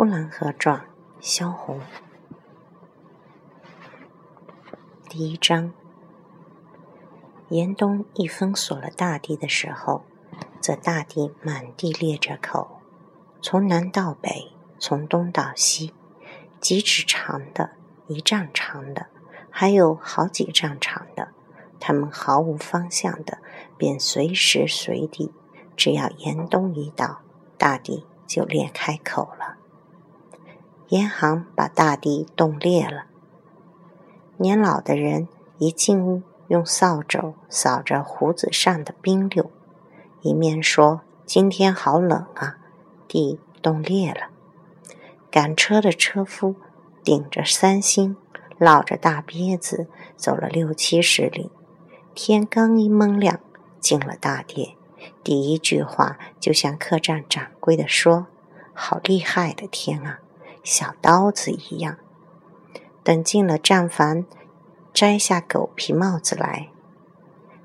呼兰河传》萧红，第一章。严冬一封锁了大地的时候，则大地满地裂着口，从南到北，从东到西，几尺长的，一丈长的，还有好几丈长的，他们毫无方向的，便随时随地，只要严冬一到，大地就裂开口了。严寒把大地冻裂了。年老的人一进屋，用扫帚扫着胡子上的冰溜，一面说：“今天好冷啊，地冻裂了。”赶车的车夫顶着三星，烙着大鳖子，走了六七十里。天刚一蒙亮，进了大殿，第一句话就向客栈掌柜的说：“好厉害的天啊！”小刀子一样。等进了帐房，摘下狗皮帽子来，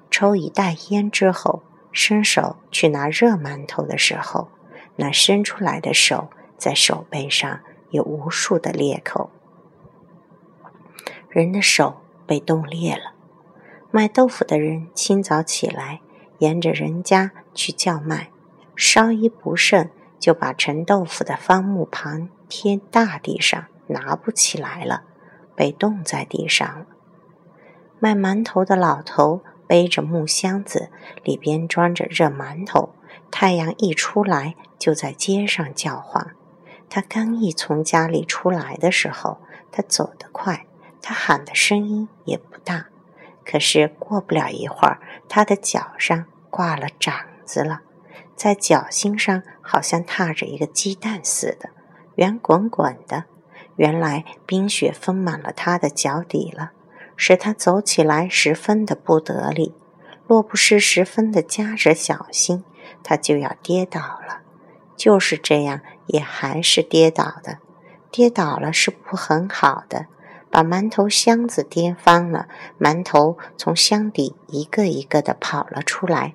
抽一袋烟之后，伸手去拿热馒头的时候，那伸出来的手在手背上有无数的裂口，人的手被冻裂了。卖豆腐的人清早起来，沿着人家去叫卖，稍一不慎，就把盛豆腐的方木盘。贴大地上拿不起来了，被冻在地上了。卖馒头的老头背着木箱子，里边装着热馒头。太阳一出来，就在街上叫唤。他刚一从家里出来的时候，他走得快，他喊的声音也不大。可是过不了一会儿，他的脚上挂了掌子了，在脚心上好像踏着一个鸡蛋似的。圆滚滚的，原来冰雪封满了他的脚底了，使他走起来十分的不得力。若不是十分的加着小心，他就要跌倒了。就是这样，也还是跌倒的。跌倒了是不很好的，把馒头箱子跌翻了，馒头从箱底一个一个的跑了出来。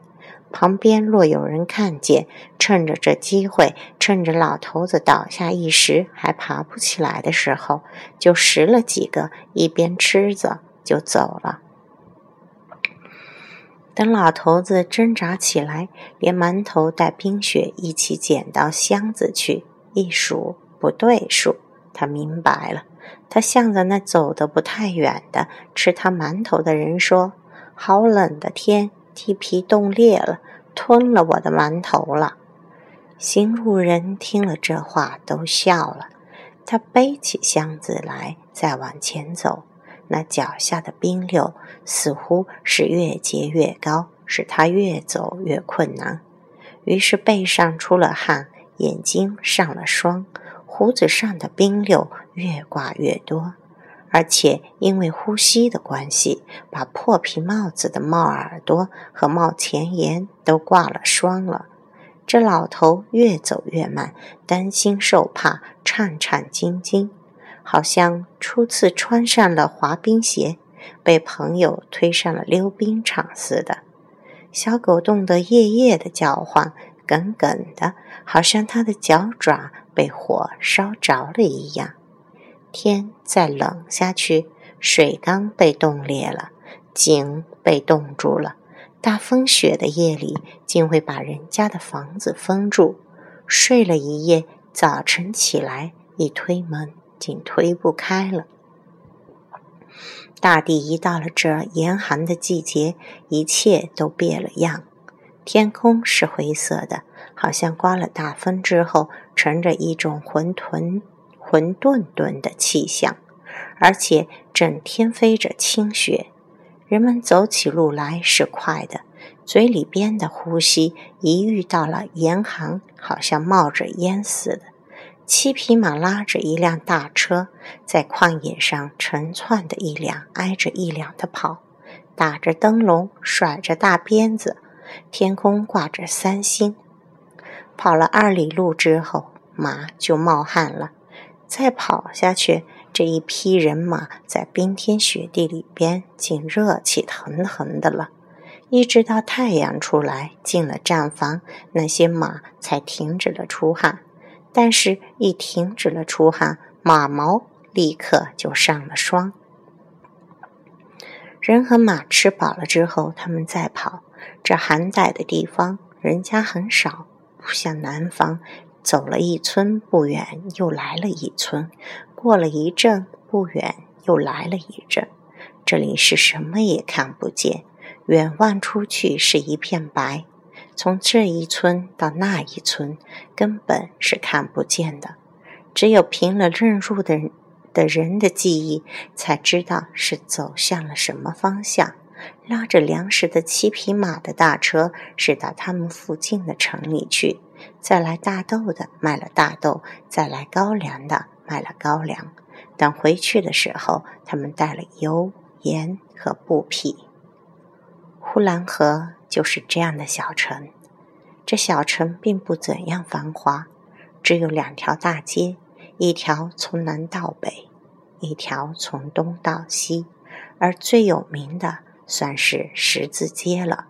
旁边若有人看见，趁着这机会，趁着老头子倒下一时还爬不起来的时候，就拾了几个，一边吃着就走了。等老头子挣扎起来，连馒头带冰雪一起捡到箱子去，一数不对数，他明白了。他向着那走得不太远的吃他馒头的人说：“好冷的天。”地皮冻裂了，吞了我的馒头了。行路人听了这话，都笑了。他背起箱子来，再往前走，那脚下的冰溜似乎是越结越高，使他越走越困难。于是背上出了汗，眼睛上了霜，胡子上的冰溜越挂越多。而且因为呼吸的关系，把破皮帽子的帽耳朵和帽前沿都挂了霜了。这老头越走越慢，担心受怕，颤颤兢兢，好像初次穿上了滑冰鞋，被朋友推上了溜冰场似的。小狗冻得夜夜的叫唤，梗梗的，好像它的脚爪被火烧着了一样。天再冷下去，水缸被冻裂了，井被冻住了。大风雪的夜里，竟会把人家的房子封住。睡了一夜，早晨起来一推门，竟推不开了。大地一到了这严寒的季节，一切都变了样。天空是灰色的，好像刮了大风之后，乘着一种浑沌。混沌沌的气象，而且整天飞着清雪。人们走起路来是快的，嘴里边的呼吸一遇到了严寒，好像冒着烟似的。七匹马拉着一辆大车，在旷野上成串的一辆挨着一辆的跑，打着灯笼，甩着大鞭子，天空挂着三星。跑了二里路之后，马就冒汗了。再跑下去，这一批人马在冰天雪地里边，竟热气腾腾的了。一直到太阳出来，进了战房，那些马才停止了出汗。但是，一停止了出汗，马毛立刻就上了霜。人和马吃饱了之后，他们再跑。这寒带的地方，人家很少，不像南方，走了一村不远又来了一村，过了一阵不远又来了一阵。这里是什么也看不见，远望出去是一片白。从这一村到那一村，根本是看不见的。只有凭了认路的。的人的记忆才知道是走向了什么方向。拉着粮食的七匹马的大车是到他们附近的城里去。再来大豆的卖了大豆，再来高粱的卖了高粱。等回去的时候，他们带了油、盐和布匹。呼兰河就是这样的小城。这小城并不怎样繁华，只有两条大街。一条从南到北，一条从东到西，而最有名的算是十字街了。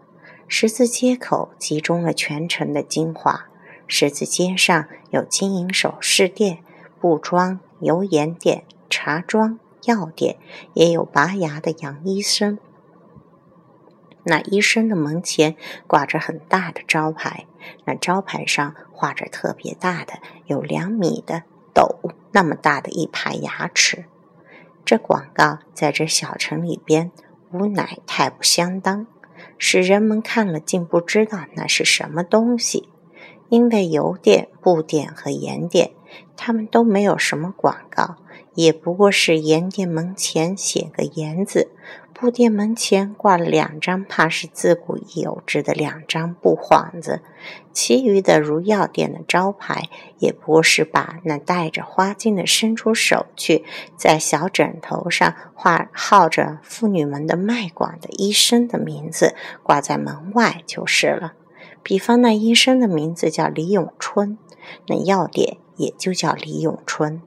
十字街口集中了全城的精华。十字街上有金银首饰店、布庄、油盐店、茶庄、药店，也有拔牙的杨医生。那医生的门前挂着很大的招牌，那招牌上画着特别大的，有两米的。斗那么大的一排牙齿，这广告在这小城里边无乃太不相当，使人们看了竟不知道那是什么东西。因为油店、布店和盐店，他们都没有什么广告，也不过是盐店门前写个“盐”字。布店门前挂了两张，怕是自古已有之的两张布幌子，其余的如药店的招牌，也不过是把那戴着花巾的伸出手去，在小枕头上画号着妇女们的脉管的医生的名字挂在门外就是了。比方那医生的名字叫李永春，那药店也就叫李永春。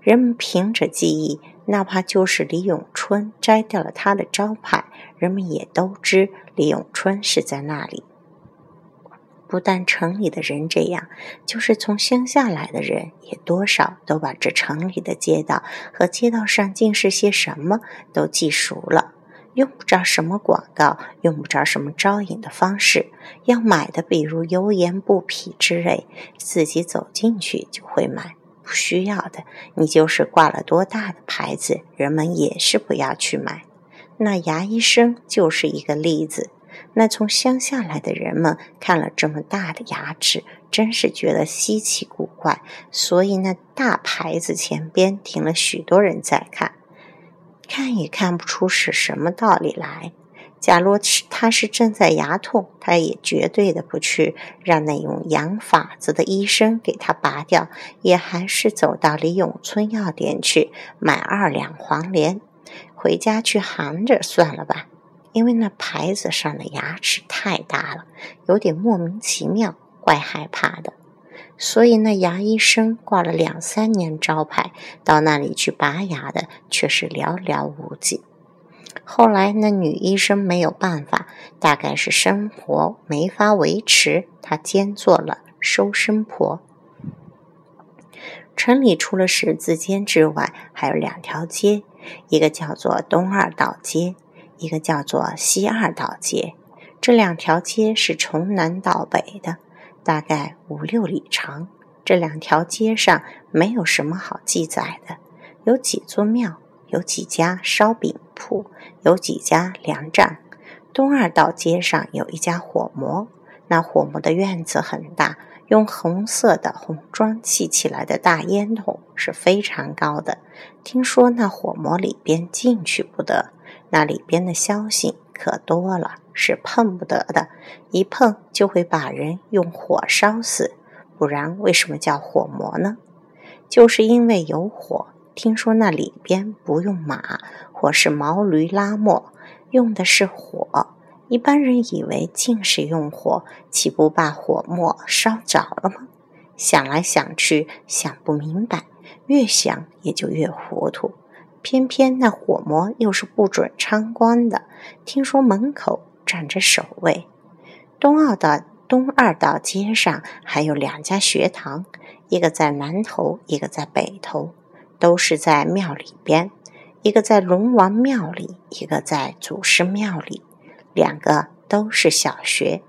人们凭着记忆。哪怕就是李永春摘掉了他的招牌，人们也都知李永春是在那里。不但城里的人这样，就是从乡下来的人，也多少都把这城里的街道和街道上尽是些什么都记熟了。用不着什么广告，用不着什么招引的方式，要买的，比如油盐布匹之类，自己走进去就会买。不需要的，你就是挂了多大的牌子，人们也是不要去买。那牙医生就是一个例子。那从乡下来的人们看了这么大的牙齿，真是觉得稀奇古怪，所以那大牌子前边停了许多人在看，看也看不出是什么道理来。假如是他是正在牙痛，他也绝对的不去让那用洋法子的医生给他拔掉，也还是走到李永春药店去买二两黄连，回家去含着算了吧。因为那牌子上的牙齿太大了，有点莫名其妙，怪害怕的。所以那牙医生挂了两三年招牌，到那里去拔牙的却是寥寥无几。后来，那女医生没有办法，大概是生活没法维持，她兼做了收生婆。城里除了十字街之外，还有两条街，一个叫做东二道街，一个叫做西二道街。这两条街是从南到北的，大概五六里长。这两条街上没有什么好记载的，有几座庙。有几家烧饼铺，有几家粮站。东二道街上有一家火磨，那火磨的院子很大，用红色的红砖砌起来的大烟筒是非常高的。听说那火磨里边进去不得，那里边的消息可多了，是碰不得的，一碰就会把人用火烧死。不然为什么叫火磨呢？就是因为有火。听说那里边不用马或是毛驴拉磨，用的是火。一般人以为尽是用火，岂不把火磨烧着了吗？想来想去想不明白，越想也就越糊涂。偏偏那火魔又是不准参观的，听说门口站着守卫。东二道东二道街上还有两家学堂，一个在南头，一个在北头，都是在庙里边。一个在龙王庙里，一个在祖师庙里，两个都是小学。